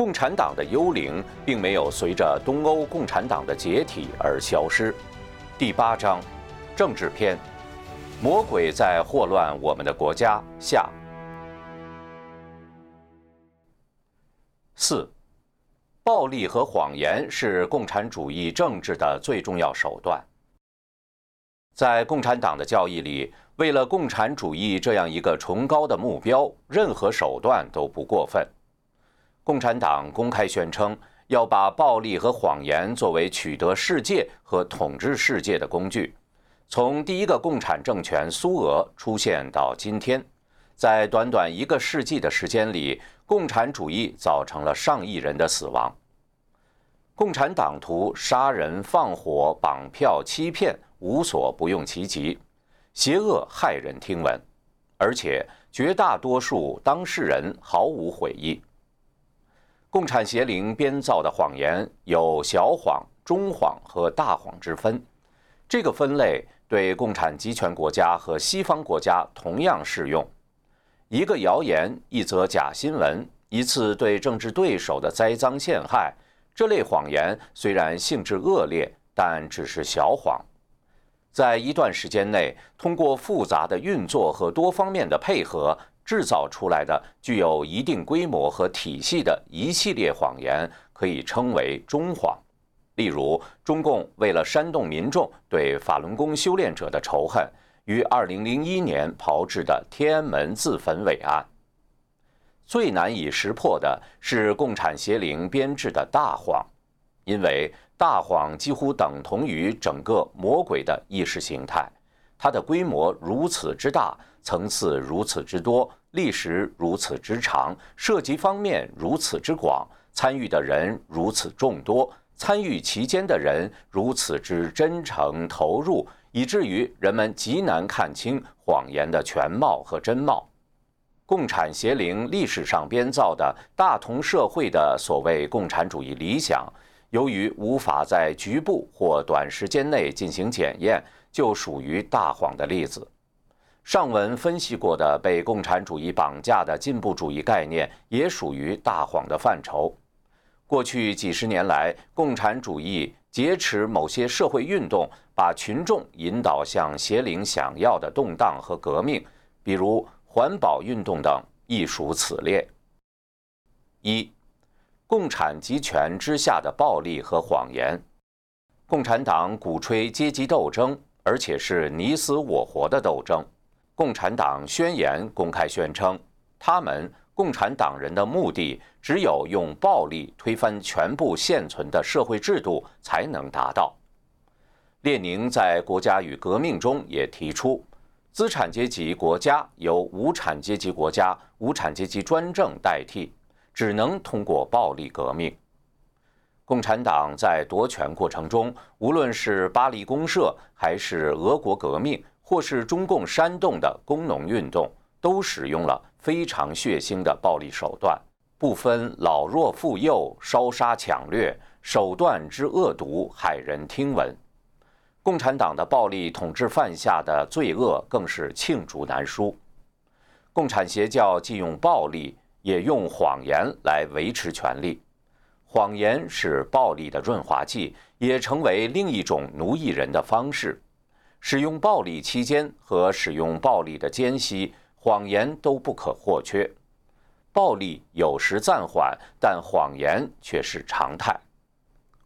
共产党的幽灵并没有随着东欧共产党的解体而消失。第八章，政治篇：魔鬼在祸乱我们的国家下。四，暴力和谎言是共产主义政治的最重要手段。在共产党的教义里，为了共产主义这样一个崇高的目标，任何手段都不过分。共产党公开宣称要把暴力和谎言作为取得世界和统治世界的工具。从第一个共产政权苏俄出现到今天，在短短一个世纪的时间里，共产主义造成了上亿人的死亡。共产党徒杀人、放火、绑票、欺骗，无所不用其极，邪恶骇人听闻，而且绝大多数当事人毫无悔意。共产邪灵编造的谎言有小谎、中谎和大谎之分。这个分类对共产集权国家和西方国家同样适用。一个谣言、一则假新闻、一次对政治对手的栽赃陷害，这类谎言虽然性质恶劣，但只是小谎。在一段时间内，通过复杂的运作和多方面的配合。制造出来的具有一定规模和体系的一系列谎言，可以称为中谎。例如，中共为了煽动民众对法轮功修炼者的仇恨，于2001年炮制的天安门自焚伪案。最难以识破的是共产邪灵编制的大谎，因为大谎几乎等同于整个魔鬼的意识形态，它的规模如此之大，层次如此之多。历史如此之长，涉及方面如此之广，参与的人如此众多，参与其间的人如此之真诚投入，以至于人们极难看清谎言的全貌和真貌。共产邪灵历史上编造的大同社会的所谓共产主义理想，由于无法在局部或短时间内进行检验，就属于大谎的例子。上文分析过的被共产主义绑架的进步主义概念，也属于大谎的范畴。过去几十年来，共产主义劫持某些社会运动，把群众引导向邪灵想要的动荡和革命，比如环保运动等，亦属此列。一、共产集权之下的暴力和谎言。共产党鼓吹阶级斗争，而且是你死我活的斗争。共产党宣言公开宣称，他们共产党人的目的只有用暴力推翻全部现存的社会制度才能达到。列宁在《国家与革命》中也提出，资产阶级国家由无产阶级国家、无产阶级专政代替，只能通过暴力革命。共产党在夺权过程中，无论是巴黎公社还是俄国革命。或是中共煽动的工农运动，都使用了非常血腥的暴力手段，不分老弱妇幼，烧杀抢掠，手段之恶毒骇人听闻。共产党的暴力统治犯下的罪恶更是罄竹难书。共产邪教既用暴力，也用谎言来维持权力。谎言是暴力的润滑剂，也成为另一种奴役人的方式。使用暴力期间和使用暴力的间隙，谎言都不可或缺。暴力有时暂缓，但谎言却是常态。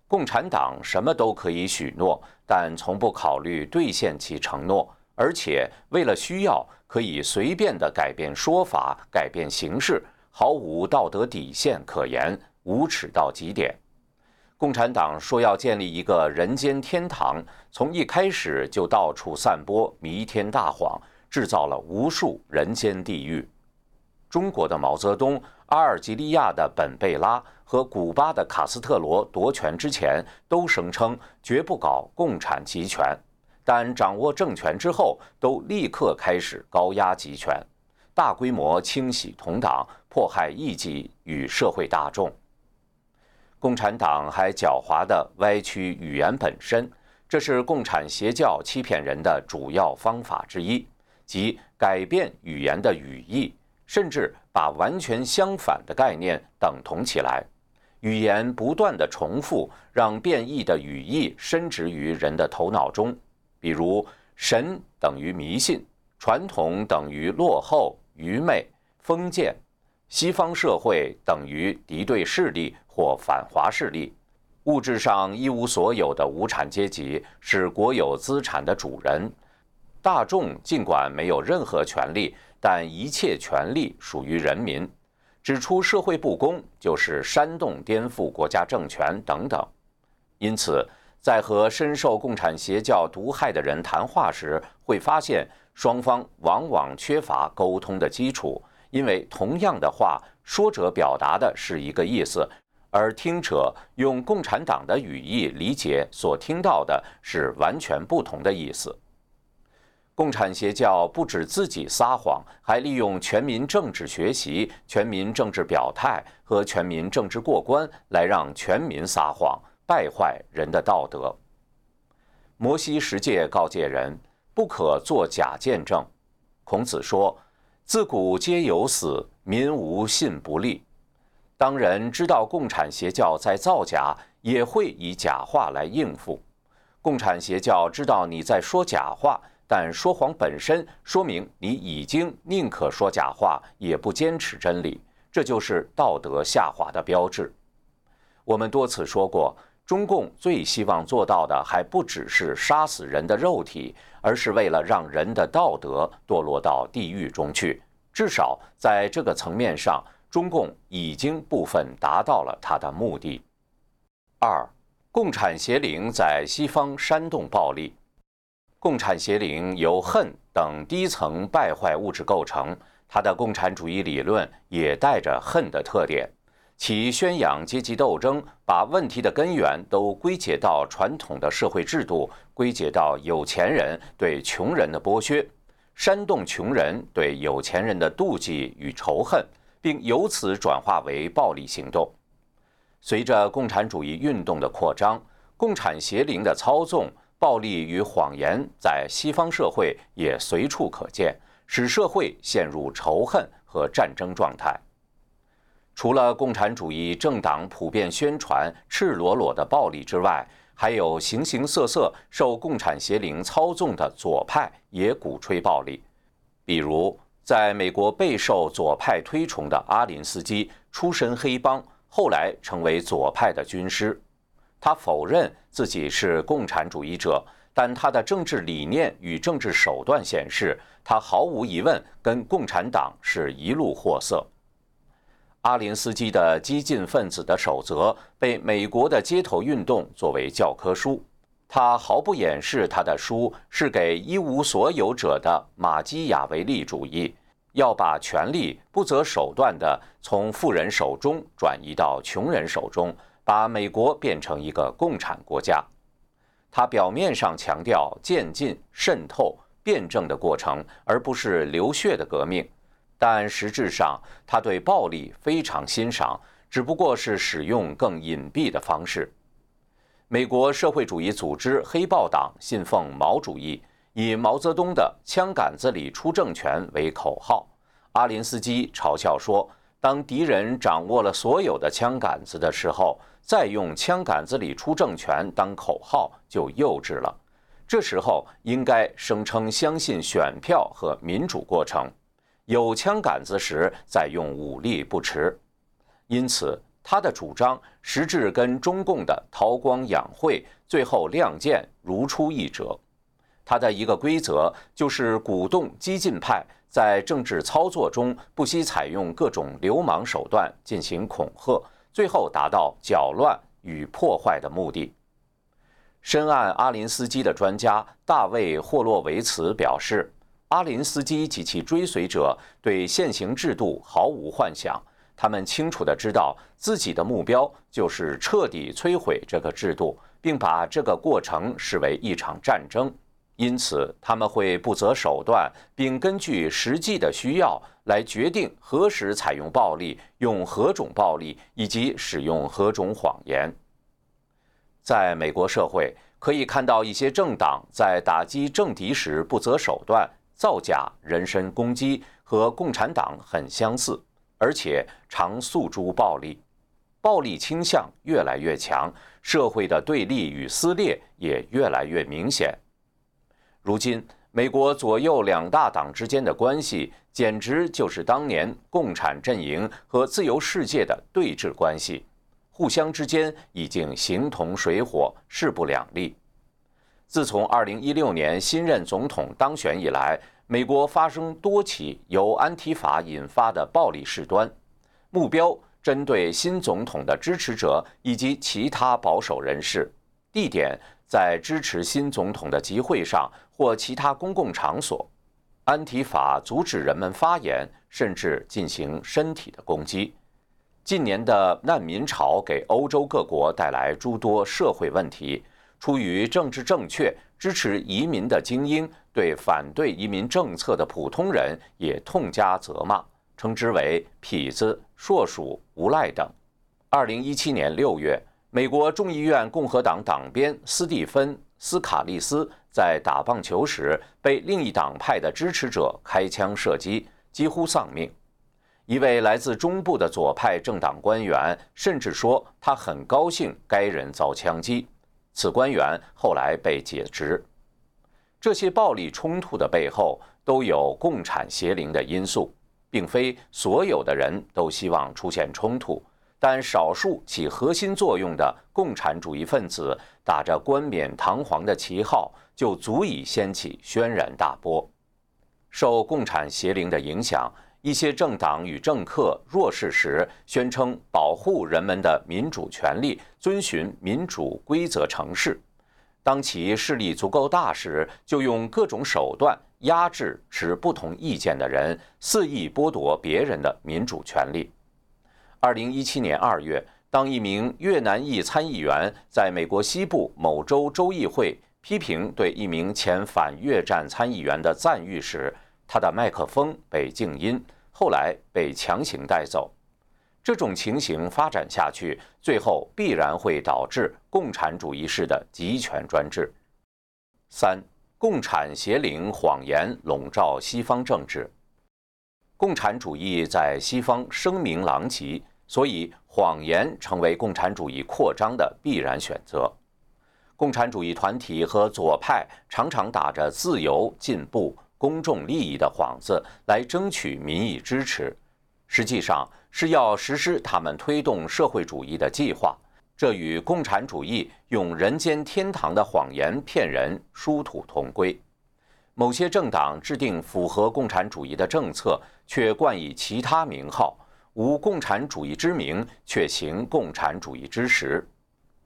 共产党什么都可以许诺，但从不考虑兑现其承诺，而且为了需要，可以随便的改变说法、改变形式，毫无道德底线可言，无耻到极点。共产党说要建立一个人间天堂，从一开始就到处散播弥天大谎，制造了无数人间地狱。中国的毛泽东、阿尔及利亚的本贝拉和古巴的卡斯特罗夺权之前，都声称绝不搞共产集权，但掌握政权之后，都立刻开始高压集权，大规模清洗同党，迫害异己与社会大众。共产党还狡猾地歪曲语言本身，这是共产邪教欺骗人的主要方法之一，即改变语言的语义，甚至把完全相反的概念等同起来。语言不断的重复，让变异的语义深植于人的头脑中。比如，神等于迷信，传统等于落后、愚昧、封建，西方社会等于敌对势力或反华势力，物质上一无所有的无产阶级是国有资产的主人，大众尽管没有任何权利，但一切权利属于人民。指出社会不公就是煽动颠覆国家政权等等，因此，在和深受共产邪教毒害的人谈话时，会发现双方往往缺乏沟通的基础，因为同样的话，说者表达的是一个意思，而听者用共产党的语义理解所听到的是完全不同的意思。共产邪教不止自己撒谎，还利用全民政治学习、全民政治表态和全民政治过关来让全民撒谎，败坏人的道德。摩西十诫告诫人不可作假见证。孔子说：“自古皆有死，民无信不立。”当人知道共产邪教在造假，也会以假话来应付。共产邪教知道你在说假话。但说谎本身说明你已经宁可说假话，也不坚持真理，这就是道德下滑的标志。我们多次说过，中共最希望做到的还不只是杀死人的肉体，而是为了让人的道德堕落到地狱中去。至少在这个层面上，中共已经部分达到了他的目的。二，共产邪灵在西方煽动暴力。共产邪灵由恨等低层败坏物质构成，它的共产主义理论也带着恨的特点，其宣扬阶级斗争，把问题的根源都归结到传统的社会制度，归结到有钱人对穷人的剥削，煽动穷人对有钱人的妒忌与仇恨，并由此转化为暴力行动。随着共产主义运动的扩张，共产邪灵的操纵。暴力与谎言在西方社会也随处可见，使社会陷入仇恨和战争状态。除了共产主义政党普遍宣传赤裸裸的暴力之外，还有形形色色受共产邪灵操纵的左派也鼓吹暴力。比如，在美国备受左派推崇的阿林斯基，出身黑帮，后来成为左派的军师。他否认自己是共产主义者，但他的政治理念与政治手段显示，他毫无疑问跟共产党是一路货色。阿林斯基的激进分子的守则被美国的街头运动作为教科书，他毫不掩饰他的书是给一无所有者的马基雅维利主义，要把权力不择手段地从富人手中转移到穷人手中。把美国变成一个共产国家，他表面上强调渐进、渗透、辩证的过程，而不是流血的革命，但实质上他对暴力非常欣赏，只不过是使用更隐蔽的方式。美国社会主义组织黑豹党信奉毛主义，以毛泽东的“枪杆子里出政权”为口号。阿林斯基嘲笑说：“当敌人掌握了所有的枪杆子的时候。”再用“枪杆子里出政权”当口号就幼稚了。这时候应该声称相信选票和民主过程，有枪杆子时再用武力不迟。因此，他的主张实质跟中共的韬光养晦、最后亮剑如出一辙。他的一个规则就是鼓动激进派在政治操作中不惜采用各种流氓手段进行恐吓。最后达到搅乱与破坏的目的。深谙阿林斯基的专家大卫·霍洛维茨表示，阿林斯基及其追随者对现行制度毫无幻想，他们清楚地知道自己的目标就是彻底摧毁这个制度，并把这个过程视为一场战争。因此，他们会不择手段，并根据实际的需要来决定何时采用暴力、用何种暴力以及使用何种谎言。在美国社会，可以看到一些政党在打击政敌时不择手段、造假、人身攻击，和共产党很相似，而且常诉诸暴力。暴力倾向越来越强，社会的对立与撕裂也越来越明显。如今，美国左右两大党之间的关系，简直就是当年共产阵营和自由世界的对峙关系，互相之间已经形同水火，势不两立。自从2016年新任总统当选以来，美国发生多起由安提法引发的暴力事端，目标。针对新总统的支持者以及其他保守人士，地点在支持新总统的集会上或其他公共场所。安提法阻止人们发言，甚至进行身体的攻击。近年的难民潮给欧洲各国带来诸多社会问题。出于政治正确，支持移民的精英对反对移民政策的普通人也痛加责骂。称之为痞子、硕鼠、无赖等。二零一七年六月，美国众议院共和党党鞭斯蒂芬·斯卡利斯在打棒球时被另一党派的支持者开枪射击，几乎丧命。一位来自中部的左派政党官员甚至说他很高兴该人遭枪击。此官员后来被解职。这些暴力冲突的背后都有共产邪灵的因素。并非所有的人都希望出现冲突，但少数起核心作用的共产主义分子打着冠冕堂皇的旗号，就足以掀起轩然大波。受共产邪灵的影响，一些政党与政客弱势时，宣称保护人们的民主权利，遵循民主规则城市；当其势力足够大时，就用各种手段。压制持不同意见的人，肆意剥夺别人的民主权利。二零一七年二月，当一名越南裔参议员在美国西部某州州议会批评对一名前反越战参议员的赞誉时，他的麦克风被静音，后来被强行带走。这种情形发展下去，最后必然会导致共产主义式的集权专制。三。共产邪灵谎言笼罩西方政治，共产主义在西方声名狼藉，所以谎言成为共产主义扩张的必然选择。共产主义团体和左派常常打着自由、进步、公众利益的幌子来争取民意支持，实际上是要实施他们推动社会主义的计划。这与共产主义用人间天堂的谎言骗人殊途同归。某些政党制定符合共产主义的政策，却冠以其他名号，无共产主义之名，却行共产主义之实。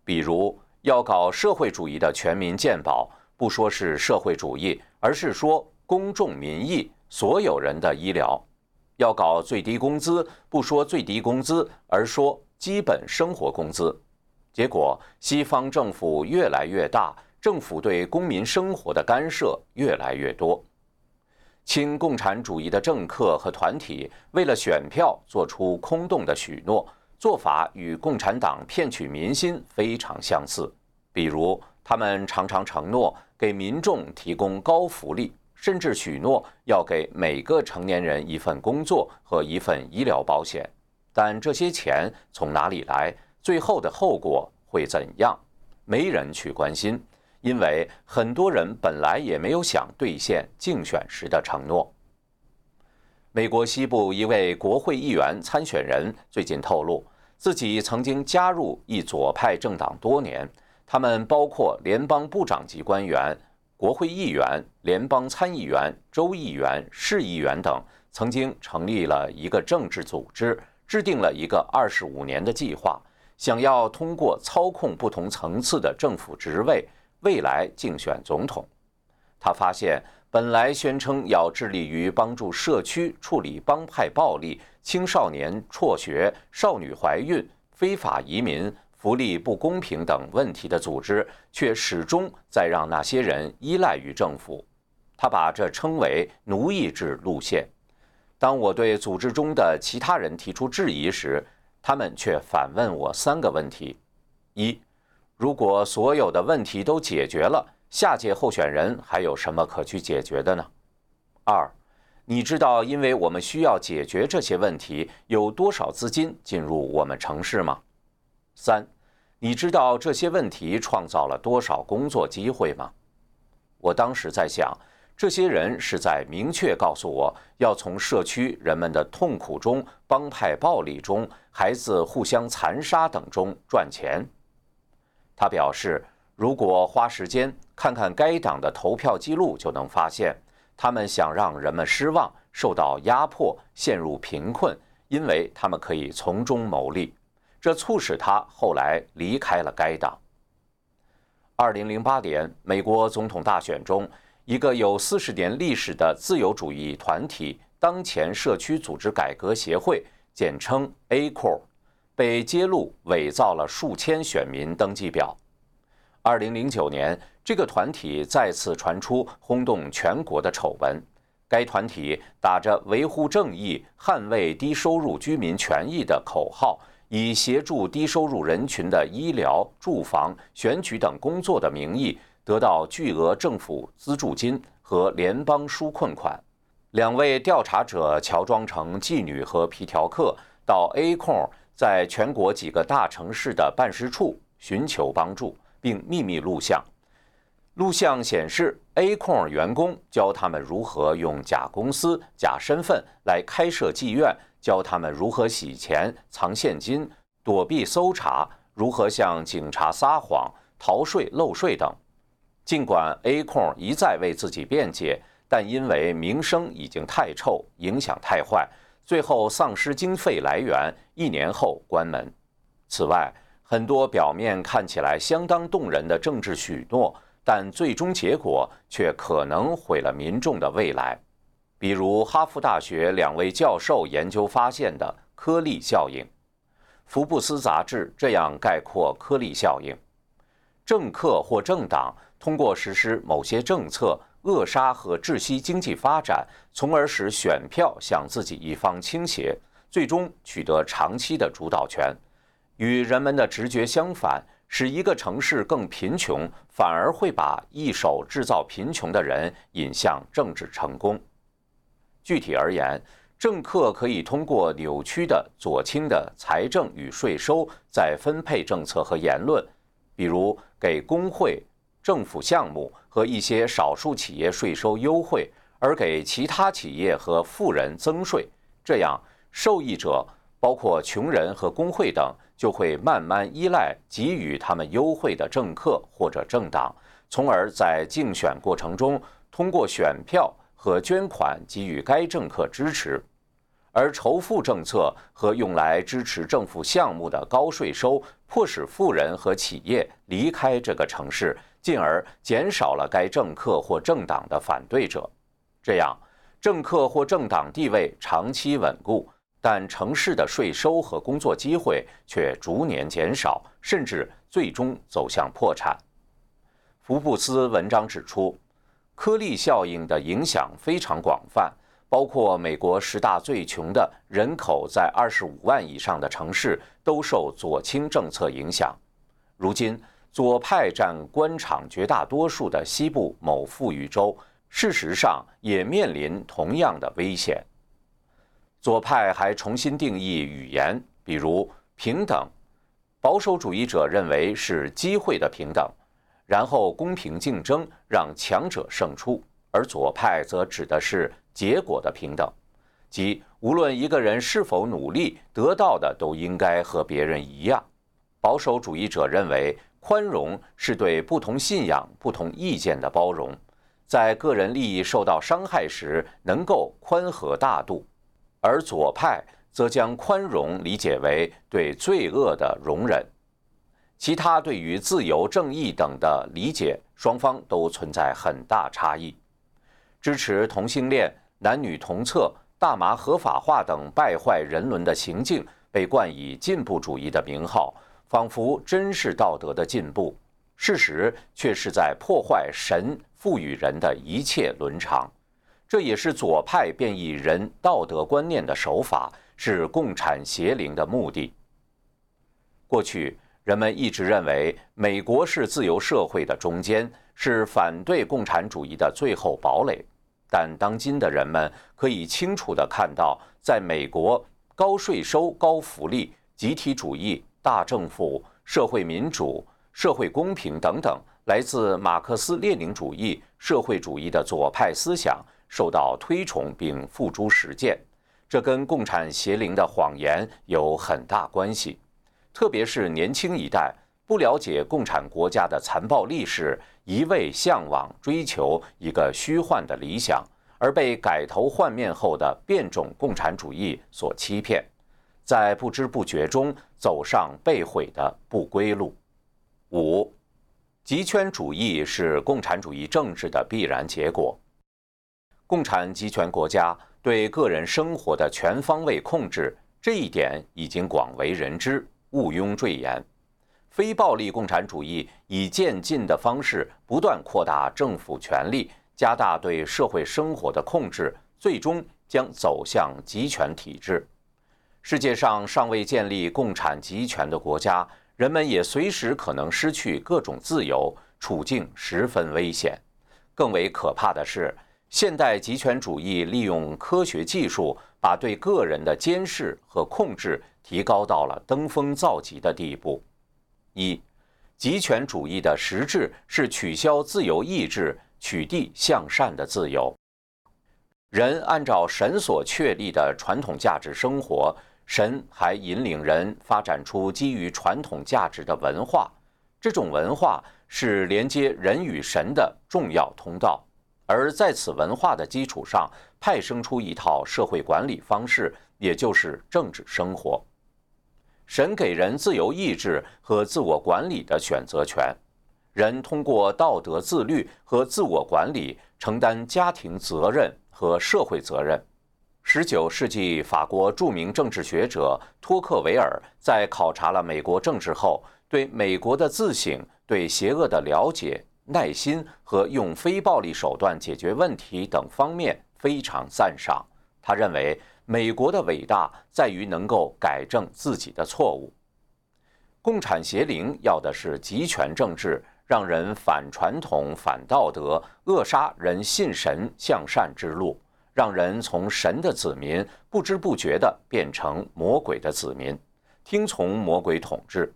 比如，要搞社会主义的全民健保，不说是社会主义，而是说公众民意，所有人的医疗；要搞最低工资，不说最低工资，而说基本生活工资。结果，西方政府越来越大，政府对公民生活的干涉越来越多。亲共产主义的政客和团体为了选票做出空洞的许诺，做法与共产党骗取民心非常相似。比如，他们常常承诺给民众提供高福利，甚至许诺要给每个成年人一份工作和一份医疗保险。但这些钱从哪里来？最后的后果会怎样？没人去关心，因为很多人本来也没有想兑现竞选时的承诺。美国西部一位国会议员参选人最近透露，自己曾经加入一左派政党多年，他们包括联邦部长级官员、国会议员、联邦参议员、州议员、市议员等，曾经成立了一个政治组织，制定了一个二十五年的计划。想要通过操控不同层次的政府职位，未来竞选总统。他发现，本来宣称要致力于帮助社区处理帮派暴力、青少年辍学、少女怀孕、非法移民、福利不公平等问题的组织，却始终在让那些人依赖于政府。他把这称为“奴役制路线”。当我对组织中的其他人提出质疑时，他们却反问我三个问题：一，如果所有的问题都解决了，下届候选人还有什么可去解决的呢？二，你知道因为我们需要解决这些问题，有多少资金进入我们城市吗？三，你知道这些问题创造了多少工作机会吗？我当时在想，这些人是在明确告诉我要从社区人们的痛苦中、帮派暴力中、孩子互相残杀等中赚钱。他表示，如果花时间看看该党的投票记录，就能发现，他们想让人们失望、受到压迫、陷入贫困，因为他们可以从中牟利。这促使他后来离开了该党。二零零八年美国总统大选中，一个有四十年历史的自由主义团体——当前社区组织改革协会（简称 ACOR） 被揭露伪造了数千选民登记表。二零零九年，这个团体再次传出轰动全国的丑闻。该团体打着维护正义、捍卫低收入居民权益的口号。以协助低收入人群的医疗、住房、选举等工作的名义，得到巨额政府资助金和联邦纾困款。两位调查者乔装成妓女和皮条客，到 A 控在全国几个大城市的办事处寻求帮助，并秘密录像。录像显示，A 控员工教他们如何用假公司、假身份来开设妓院。教他们如何洗钱、藏现金、躲避搜查，如何向警察撒谎、逃税漏税等。尽管 A 控一再为自己辩解，但因为名声已经太臭，影响太坏，最后丧失经费来源，一年后关门。此外，很多表面看起来相当动人的政治许诺，但最终结果却可能毁了民众的未来。比如哈佛大学两位教授研究发现的颗粒效应，《福布斯》杂志这样概括颗粒效应：政客或政党通过实施某些政策，扼杀和窒息经济发展，从而使选票向自己一方倾斜，最终取得长期的主导权。与人们的直觉相反，使一个城市更贫穷，反而会把一手制造贫穷的人引向政治成功。具体而言，政客可以通过扭曲的左倾的财政与税收再分配政策和言论，比如给工会、政府项目和一些少数企业税收优惠，而给其他企业和富人增税。这样，受益者包括穷人和工会等，就会慢慢依赖给予他们优惠的政客或者政党，从而在竞选过程中通过选票。和捐款给予该政客支持，而仇富政策和用来支持政府项目的高税收，迫使富人和企业离开这个城市，进而减少了该政客或政党的反对者。这样，政客或政党地位长期稳固，但城市的税收和工作机会却逐年减少，甚至最终走向破产。福布斯文章指出。颗粒效应的影响非常广泛，包括美国十大最穷的人口在二十五万以上的城市都受左倾政策影响。如今，左派占官场绝大多数的西部某富裕州，事实上也面临同样的危险。左派还重新定义语言，比如平等，保守主义者认为是机会的平等。然后公平竞争，让强者胜出，而左派则指的是结果的平等，即无论一个人是否努力，得到的都应该和别人一样。保守主义者认为，宽容是对不同信仰、不同意见的包容，在个人利益受到伤害时能够宽和大度，而左派则将宽容理解为对罪恶的容忍。其他对于自由、正义等的理解，双方都存在很大差异。支持同性恋、男女同厕、大麻合法化等败坏人伦的行径，被冠以进步主义的名号，仿佛真是道德的进步。事实却是在破坏神赋予人的一切伦常。这也是左派变异人道德观念的手法，是共产邪灵的目的。过去。人们一直认为美国是自由社会的中间，是反对共产主义的最后堡垒。但当今的人们可以清楚地看到，在美国，高税收、高福利、集体主义、大政府、社会民主、社会公平等等，来自马克思列宁主义、社会主义的左派思想受到推崇并付诸实践，这跟共产邪灵的谎言有很大关系。特别是年轻一代不了解共产国家的残暴历史，一味向往追求一个虚幻的理想，而被改头换面后的变种共产主义所欺骗。在不知不觉中走上被毁的不归路。五，极权主义是共产主义政治的必然结果。共产极权国家对个人生活的全方位控制，这一点已经广为人知，毋庸赘言。非暴力共产主义以渐进的方式不断扩大政府权力，加大对社会生活的控制，最终将走向极权体制。世界上尚未建立共产集权的国家，人们也随时可能失去各种自由，处境十分危险。更为可怕的是，现代集权主义利用科学技术，把对个人的监视和控制提高到了登峰造极的地步。一，集权主义的实质是取消自由意志，取缔向善的自由。人按照神所确立的传统价值生活。神还引领人发展出基于传统价值的文化，这种文化是连接人与神的重要通道，而在此文化的基础上，派生出一套社会管理方式，也就是政治生活。神给人自由意志和自我管理的选择权，人通过道德自律和自我管理，承担家庭责任和社会责任。十九世纪，法国著名政治学者托克维尔在考察了美国政治后，对美国的自省、对邪恶的了解、耐心和用非暴力手段解决问题等方面非常赞赏。他认为，美国的伟大在于能够改正自己的错误。共产邪灵要的是集权政治，让人反传统、反道德，扼杀人信神向善之路。让人从神的子民不知不觉地变成魔鬼的子民，听从魔鬼统治。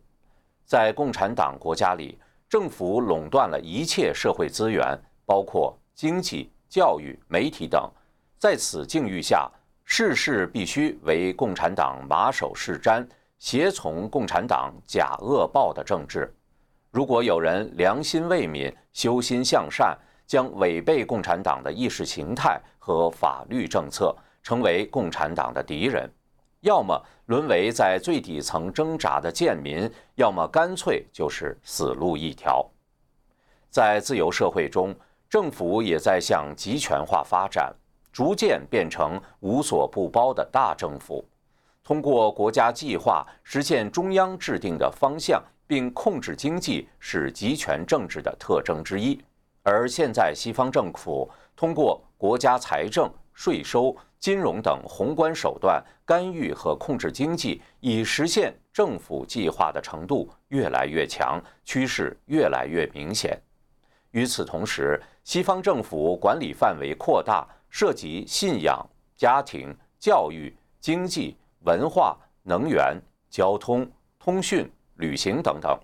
在共产党国家里，政府垄断了一切社会资源，包括经济、教育、媒体等。在此境遇下，事事必须为共产党马首是瞻，协从共产党假恶暴的政治。如果有人良心未泯，修心向善，将违背共产党的意识形态和法律政策，成为共产党的敌人；要么沦为在最底层挣扎的贱民，要么干脆就是死路一条。在自由社会中，政府也在向集权化发展，逐渐变成无所不包的大政府，通过国家计划实现中央制定的方向，并控制经济，是集权政治的特征之一。而现在，西方政府通过国家财政、税收、金融等宏观手段干预和控制经济，以实现政府计划的程度越来越强，趋势越来越明显。与此同时，西方政府管理范围扩大，涉及信仰、家庭、教育、经济、文化、能源、交通、通讯、旅行等等。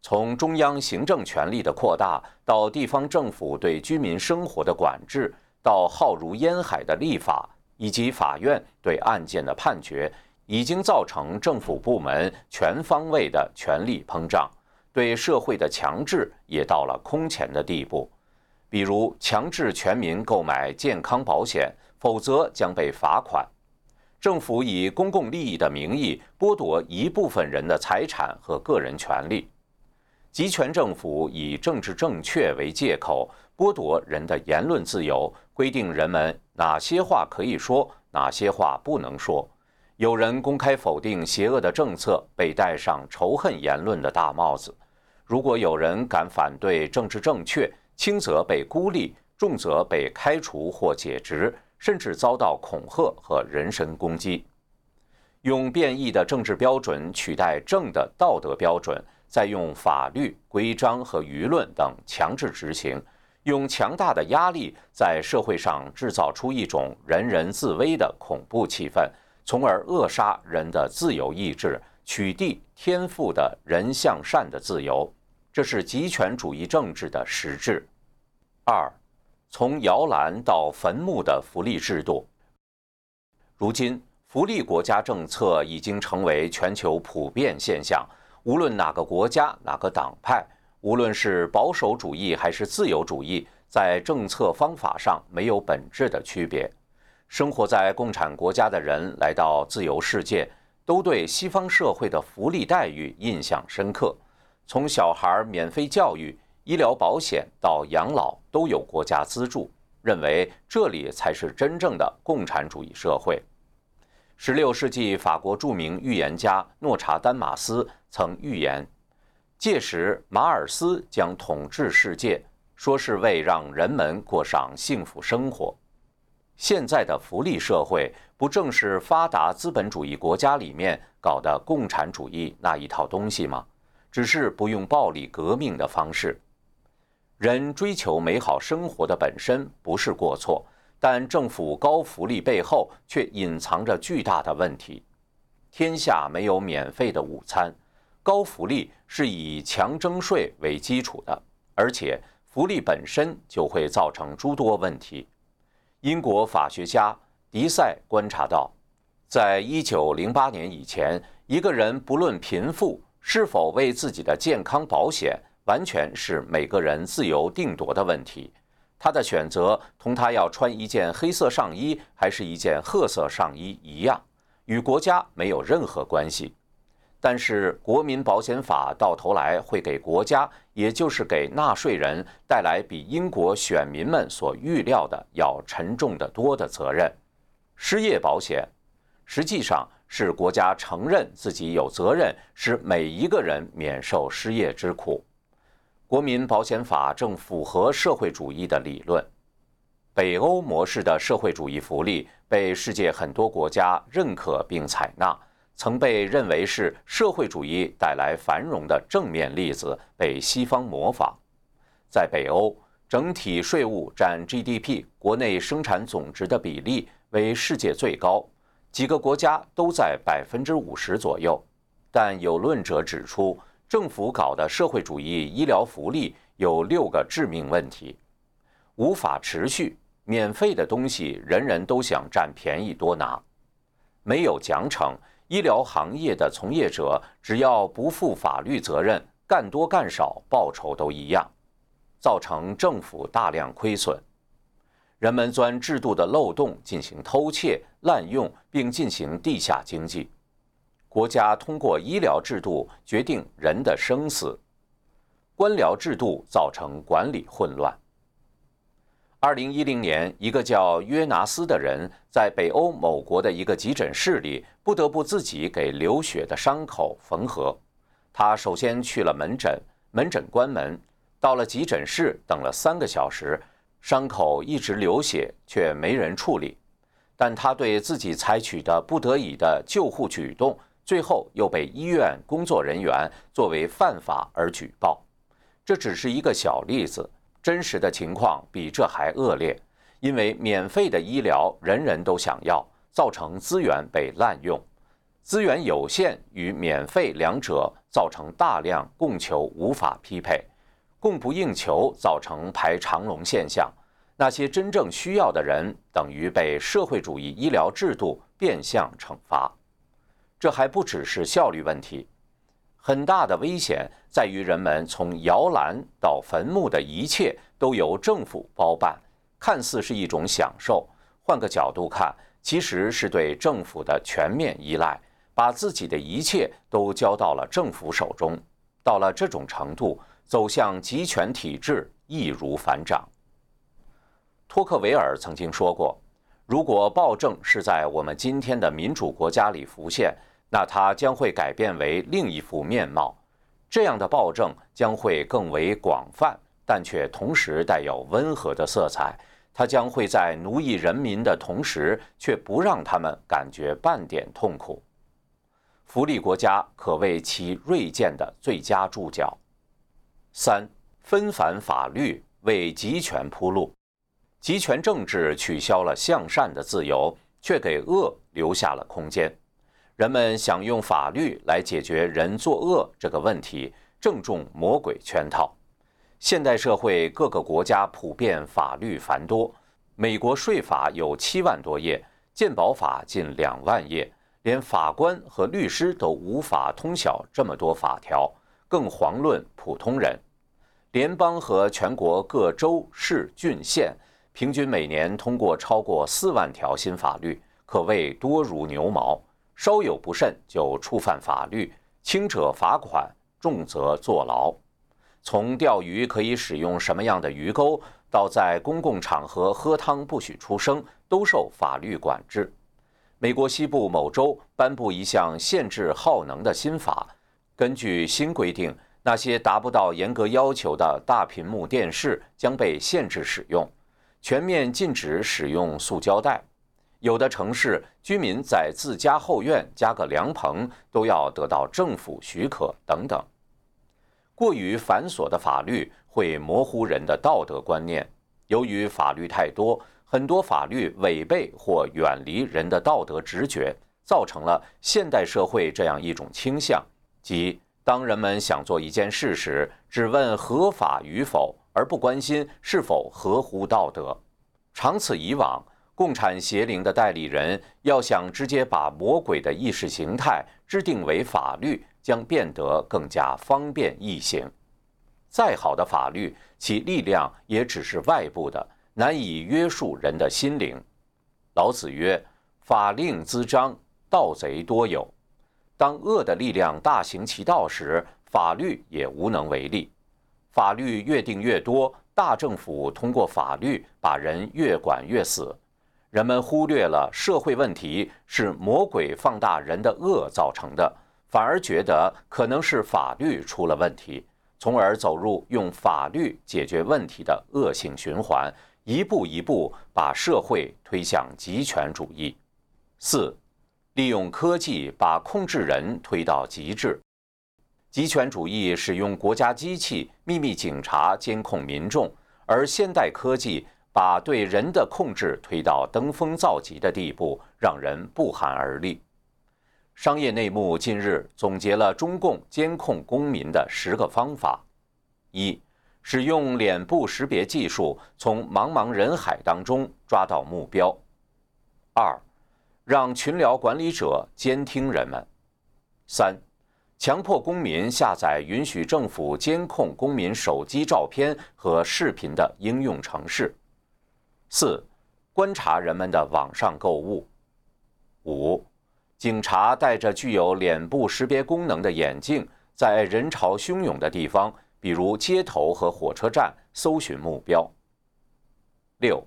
从中央行政权力的扩大，到地方政府对居民生活的管制，到浩如烟海的立法，以及法院对案件的判决，已经造成政府部门全方位的权力膨胀，对社会的强制也到了空前的地步。比如，强制全民购买健康保险，否则将被罚款；政府以公共利益的名义剥夺一部分人的财产和个人权利。集权政府以政治正确为借口，剥夺人的言论自由，规定人们哪些话可以说，哪些话不能说。有人公开否定邪恶的政策，被戴上仇恨言论的大帽子；如果有人敢反对政治正确，轻则被孤立，重则被开除或解职，甚至遭到恐吓和人身攻击。用变异的政治标准取代正的道德标准。再用法律规章和舆论等强制执行，用强大的压力在社会上制造出一种人人自危的恐怖气氛，从而扼杀人的自由意志，取缔天赋的人向善的自由，这是极权主义政治的实质。二，从摇篮到坟墓的福利制度。如今，福利国家政策已经成为全球普遍现象。无论哪个国家、哪个党派，无论是保守主义还是自由主义，在政策方法上没有本质的区别。生活在共产国家的人来到自由世界，都对西方社会的福利待遇印象深刻。从小孩免费教育、医疗保险到养老都有国家资助。认为这里才是真正的共产主义社会。十六世纪法国著名预言家诺查丹马斯曾预言，届时马尔斯将统治世界，说是为让人们过上幸福生活。现在的福利社会，不正是发达资本主义国家里面搞的共产主义那一套东西吗？只是不用暴力革命的方式。人追求美好生活的本身不是过错，但政府高福利背后却隐藏着巨大的问题。天下没有免费的午餐，高福利是以强征税为基础的，而且福利本身就会造成诸多问题。英国法学家迪塞观察到，在一九零八年以前，一个人不论贫富，是否为自己的健康保险。完全是每个人自由定夺的问题，他的选择同他要穿一件黑色上衣还是一件褐色上衣一样，与国家没有任何关系。但是国民保险法到头来会给国家，也就是给纳税人带来比英国选民们所预料的要沉重的多的责任。失业保险实际上是国家承认自己有责任使每一个人免受失业之苦。国民保险法正符合社会主义的理论。北欧模式的社会主义福利被世界很多国家认可并采纳，曾被认为是社会主义带来繁荣的正面例子，被西方模仿。在北欧，整体税务占 GDP 国内生产总值的比例为世界最高，几个国家都在百分之五十左右。但有论者指出。政府搞的社会主义医疗福利有六个致命问题：无法持续，免费的东西人人都想占便宜多拿；没有奖惩，医疗行业的从业者只要不负法律责任，干多干少报酬都一样，造成政府大量亏损；人们钻制度的漏洞进行偷窃、滥用，并进行地下经济。国家通过医疗制度决定人的生死，官僚制度造成管理混乱。二零一零年，一个叫约拿斯的人在北欧某国的一个急诊室里，不得不自己给流血的伤口缝合。他首先去了门诊，门诊关门，到了急诊室等了三个小时，伤口一直流血，却没人处理。但他对自己采取的不得已的救护举动。最后又被医院工作人员作为犯法而举报，这只是一个小例子，真实的情况比这还恶劣。因为免费的医疗人人都想要，造成资源被滥用，资源有限与免费两者造成大量供求无法匹配，供不应求造成排长龙现象。那些真正需要的人等于被社会主义医疗制度变相惩罚。这还不只是效率问题，很大的危险在于人们从摇篮到坟墓的一切都由政府包办，看似是一种享受，换个角度看，其实是对政府的全面依赖，把自己的一切都交到了政府手中。到了这种程度，走向集权体制易如反掌。托克维尔曾经说过。如果暴政是在我们今天的民主国家里浮现，那它将会改变为另一副面貌。这样的暴政将会更为广泛，但却同时带有温和的色彩。它将会在奴役人民的同时，却不让他们感觉半点痛苦。福利国家可谓其锐见的最佳注脚。三，纷繁法律为集权铺路。集权政治取消了向善的自由，却给恶留下了空间。人们想用法律来解决人作恶这个问题，正中魔鬼圈套。现代社会各个国家普遍法律繁多，美国税法有七万多页，鉴宝法近两万页，连法官和律师都无法通晓这么多法条，更遑论普通人。联邦和全国各州市郡县平均每年通过超过四万条新法律，可谓多如牛毛。稍有不慎就触犯法律，轻者罚款，重则坐牢。从钓鱼可以使用什么样的鱼钩，到在公共场合喝汤不许出声，都受法律管制。美国西部某州颁布一项限制耗能的新法，根据新规定。那些达不到严格要求的大屏幕电视将被限制使用，全面禁止使用塑胶袋。有的城市居民在自家后院加个凉棚都要得到政府许可等等。过于繁琐的法律会模糊人的道德观念，由于法律太多，很多法律违背或远离人的道德直觉，造成了现代社会这样一种倾向，即。当人们想做一件事时，只问合法与否，而不关心是否合乎道德。长此以往，共产邪灵的代理人要想直接把魔鬼的意识形态制定为法律，将变得更加方便易行。再好的法律，其力量也只是外部的，难以约束人的心灵。老子曰：“法令滋章，盗贼多有。”当恶的力量大行其道时，法律也无能为力。法律越定越多，大政府通过法律把人越管越死。人们忽略了社会问题是魔鬼放大人的恶造成的，反而觉得可能是法律出了问题，从而走入用法律解决问题的恶性循环，一步一步把社会推向极权主义。四。利用科技把控制人推到极致，极权主义使用国家机器、秘密警察监控民众，而现代科技把对人的控制推到登峰造极的地步，让人不寒而栗。商业内幕近日总结了中共监控公民的十个方法：一、使用脸部识别技术从茫茫人海当中抓到目标；二、让群聊管理者监听人们。三、强迫公民下载允许政府监控公民手机照片和视频的应用程式。四、观察人们的网上购物。五、警察戴着具有脸部识别功能的眼镜，在人潮汹涌的地方，比如街头和火车站，搜寻目标。六、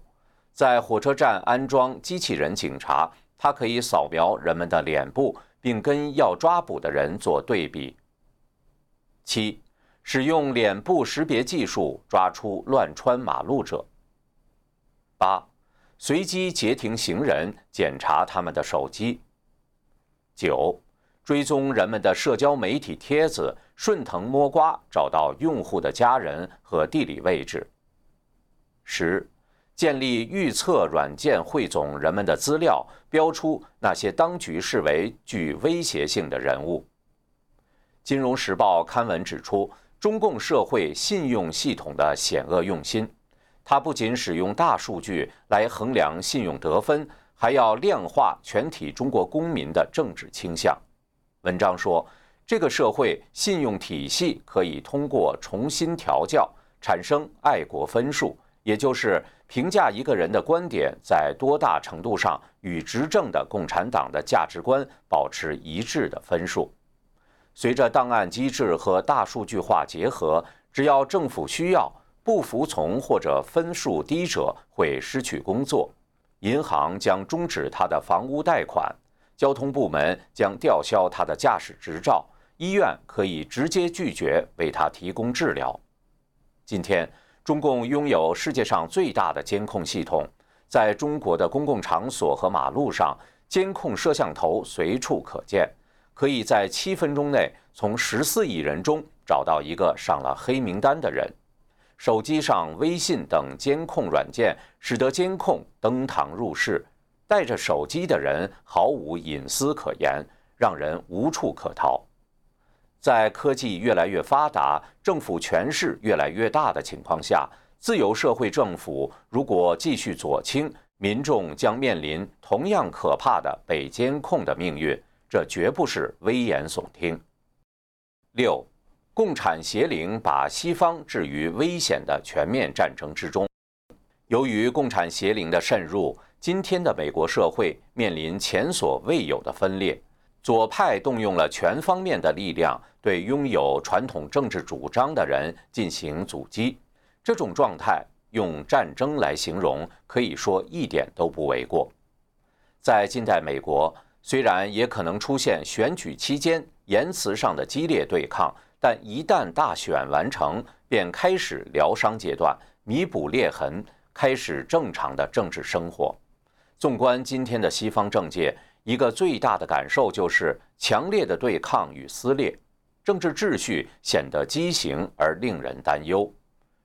在火车站安装机器人警察。它可以扫描人们的脸部，并跟要抓捕的人做对比。七，使用脸部识别技术抓出乱穿马路者。八，随机截停行人，检查他们的手机。九，追踪人们的社交媒体帖子，顺藤摸瓜找到用户的家人和地理位置。十。建立预测软件，汇总人们的资料，标出那些当局视为具威胁性的人物。金融时报刊文指出，中共社会信用系统的险恶用心，它不仅使用大数据来衡量信用得分，还要量化全体中国公民的政治倾向。文章说，这个社会信用体系可以通过重新调教，产生爱国分数。也就是评价一个人的观点在多大程度上与执政的共产党的价值观保持一致的分数。随着档案机制和大数据化结合，只要政府需要，不服从或者分数低者会失去工作，银行将终止他的房屋贷款，交通部门将吊销他的驾驶执照，医院可以直接拒绝为他提供治疗。今天。中共拥有世界上最大的监控系统，在中国的公共场所和马路上，监控摄像头随处可见，可以在七分钟内从十四亿人中找到一个上了黑名单的人。手机上微信等监控软件使得监控登堂入室，带着手机的人毫无隐私可言，让人无处可逃。在科技越来越发达、政府权势越来越大的情况下，自由社会政府如果继续左倾，民众将面临同样可怕的被监控的命运，这绝不是危言耸听。六，共产邪灵把西方置于危险的全面战争之中。由于共产邪灵的渗入，今天的美国社会面临前所未有的分裂。左派动用了全方面的力量，对拥有传统政治主张的人进行阻击。这种状态用战争来形容，可以说一点都不为过。在近代美国，虽然也可能出现选举期间言辞上的激烈对抗，但一旦大选完成，便开始疗伤阶段，弥补裂痕，开始正常的政治生活。纵观今天的西方政界。一个最大的感受就是强烈的对抗与撕裂，政治秩序显得畸形而令人担忧。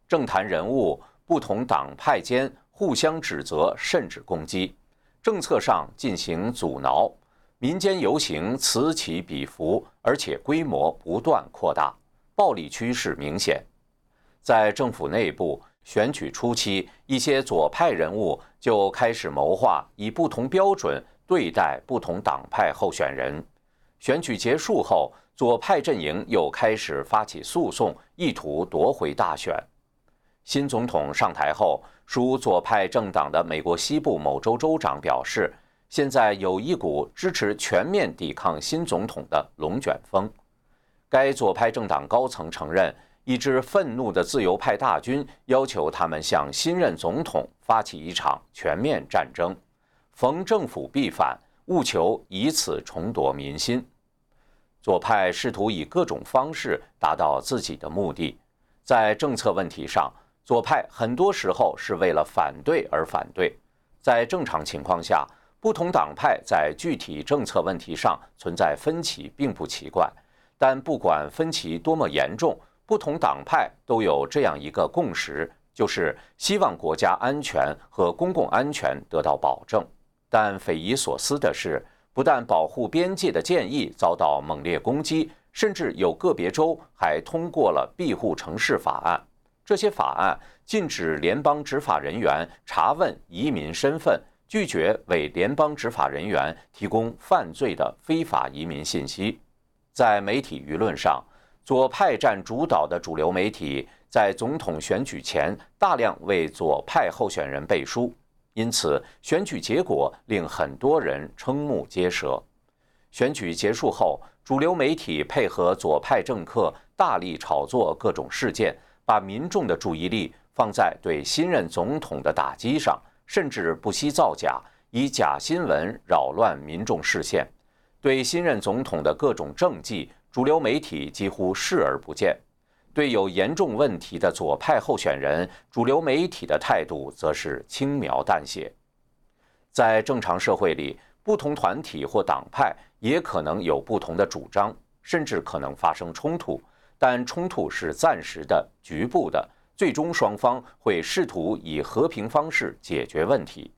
政坛人物不同党派间互相指责甚至攻击，政策上进行阻挠，民间游行此起彼伏，而且规模不断扩大，暴力趋势明显。在政府内部，选举初期，一些左派人物就开始谋划以不同标准。对待不同党派候选人，选举结束后，左派阵营又开始发起诉讼，意图夺回大选。新总统上台后，属左派政党的美国西部某州州长表示，现在有一股支持全面抵抗新总统的龙卷风。该左派政党高层承认，一支愤怒的自由派大军要求他们向新任总统发起一场全面战争。逢政府必反，务求以此重夺民心。左派试图以各种方式达到自己的目的。在政策问题上，左派很多时候是为了反对而反对。在正常情况下，不同党派在具体政策问题上存在分歧并不奇怪。但不管分歧多么严重，不同党派都有这样一个共识，就是希望国家安全和公共安全得到保证。但匪夷所思的是，不但保护边界的建议遭到猛烈攻击，甚至有个别州还通过了庇护城市法案。这些法案禁止联邦执法人员查问移民身份，拒绝为联邦执法人员提供犯罪的非法移民信息。在媒体舆论上，左派占主导的主流媒体在总统选举前大量为左派候选人背书。因此，选举结果令很多人瞠目结舌。选举结束后，主流媒体配合左派政客大力炒作各种事件，把民众的注意力放在对新任总统的打击上，甚至不惜造假，以假新闻扰乱民众视线。对新任总统的各种政绩，主流媒体几乎视而不见。对有严重问题的左派候选人，主流媒体的态度则是轻描淡写。在正常社会里，不同团体或党派也可能有不同的主张，甚至可能发生冲突，但冲突是暂时的、局部的，最终双方会试图以和平方式解决问题。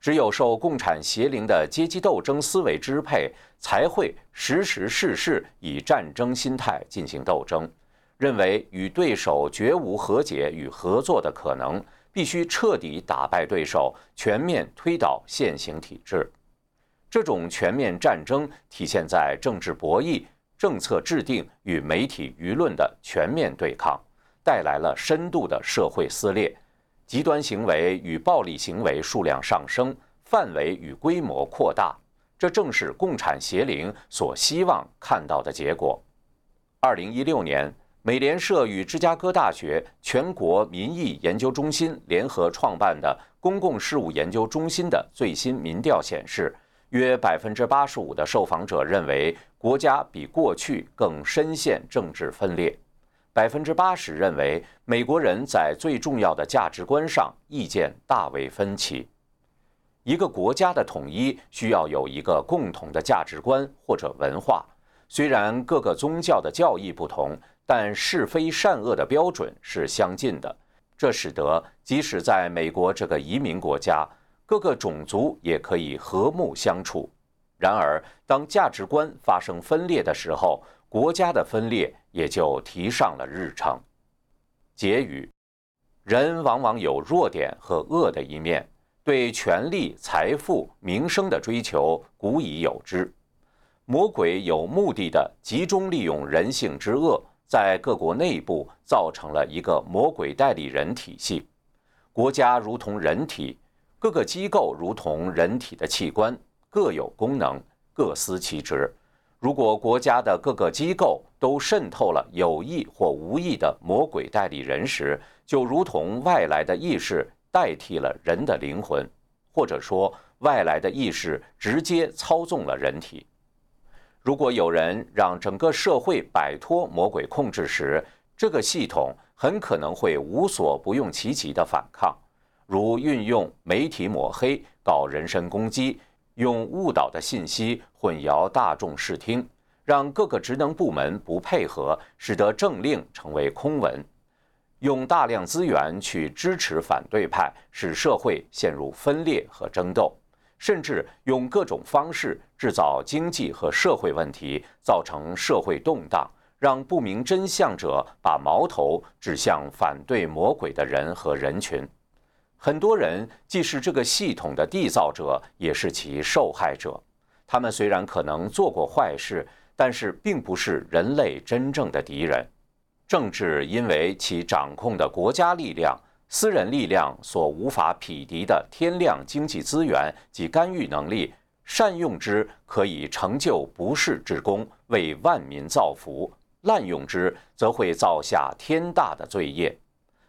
只有受共产邪灵的阶级斗争思维支配，才会时时事事以战争心态进行斗争。认为与对手绝无和解与合作的可能，必须彻底打败对手，全面推倒现行体制。这种全面战争体现在政治博弈、政策制定与媒体舆论的全面对抗，带来了深度的社会撕裂，极端行为与暴力行为数量上升，范围与规模扩大。这正是共产邪灵所希望看到的结果。二零一六年。美联社与芝加哥大学全国民意研究中心联合创办的公共事务研究中心的最新民调显示，约百分之八十五的受访者认为国家比过去更深陷政治分裂，百分之八十认为美国人在最重要的价值观上意见大为分歧。一个国家的统一需要有一个共同的价值观或者文化，虽然各个宗教的教义不同。但是非善恶的标准是相近的，这使得即使在美国这个移民国家，各个种族也可以和睦相处。然而，当价值观发生分裂的时候，国家的分裂也就提上了日程。结语：人往往有弱点和恶的一面，对权力、财富、名声的追求古已有之。魔鬼有目的的集中利用人性之恶，在各国内部造成了一个魔鬼代理人体系。国家如同人体，各个机构如同人体的器官。各有功能，各司其职。如果国家的各个机构都渗透了有意或无意的魔鬼代理人时，就如同外来的意识代替了人的灵魂，或者说外来的意识直接操纵了人体。如果有人让整个社会摆脱魔鬼控制时，这个系统很可能会无所不用其极的反抗，如运用媒体抹黑、搞人身攻击。用误导的信息混淆大众视听，让各个职能部门不配合，使得政令成为空文；用大量资源去支持反对派，使社会陷入分裂和争斗；甚至用各种方式制造经济和社会问题，造成社会动荡，让不明真相者把矛头指向反对魔鬼的人和人群。很多人既是这个系统的缔造者，也是其受害者。他们虽然可能做过坏事，但是并不是人类真正的敌人。政治因为其掌控的国家力量、私人力量所无法匹敌的天量经济资源及干预能力，善用之可以成就不世之功，为万民造福；滥用之则会造下天大的罪业。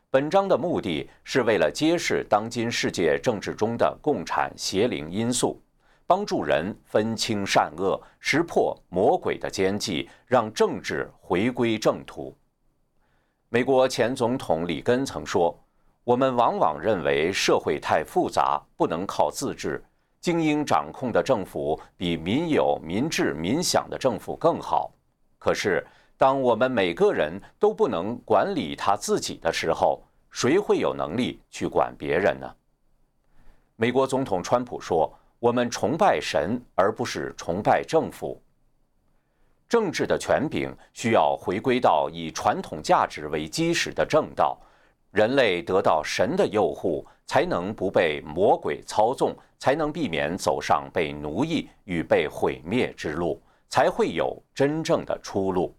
本章的目的是为了揭示当今世界政治中的共产邪灵因素，帮助人分清善恶，识破魔鬼的奸计，让政治回归正途。美国前总统里根曾说：“我们往往认为社会太复杂，不能靠自治，精英掌控的政府比民有、民治、民享的政府更好。可是。”当我们每个人都不能管理他自己的时候，谁会有能力去管别人呢？美国总统川普说：“我们崇拜神，而不是崇拜政府。政治的权柄需要回归到以传统价值为基石的正道。人类得到神的佑护，才能不被魔鬼操纵，才能避免走上被奴役与被毁灭之路，才会有真正的出路。”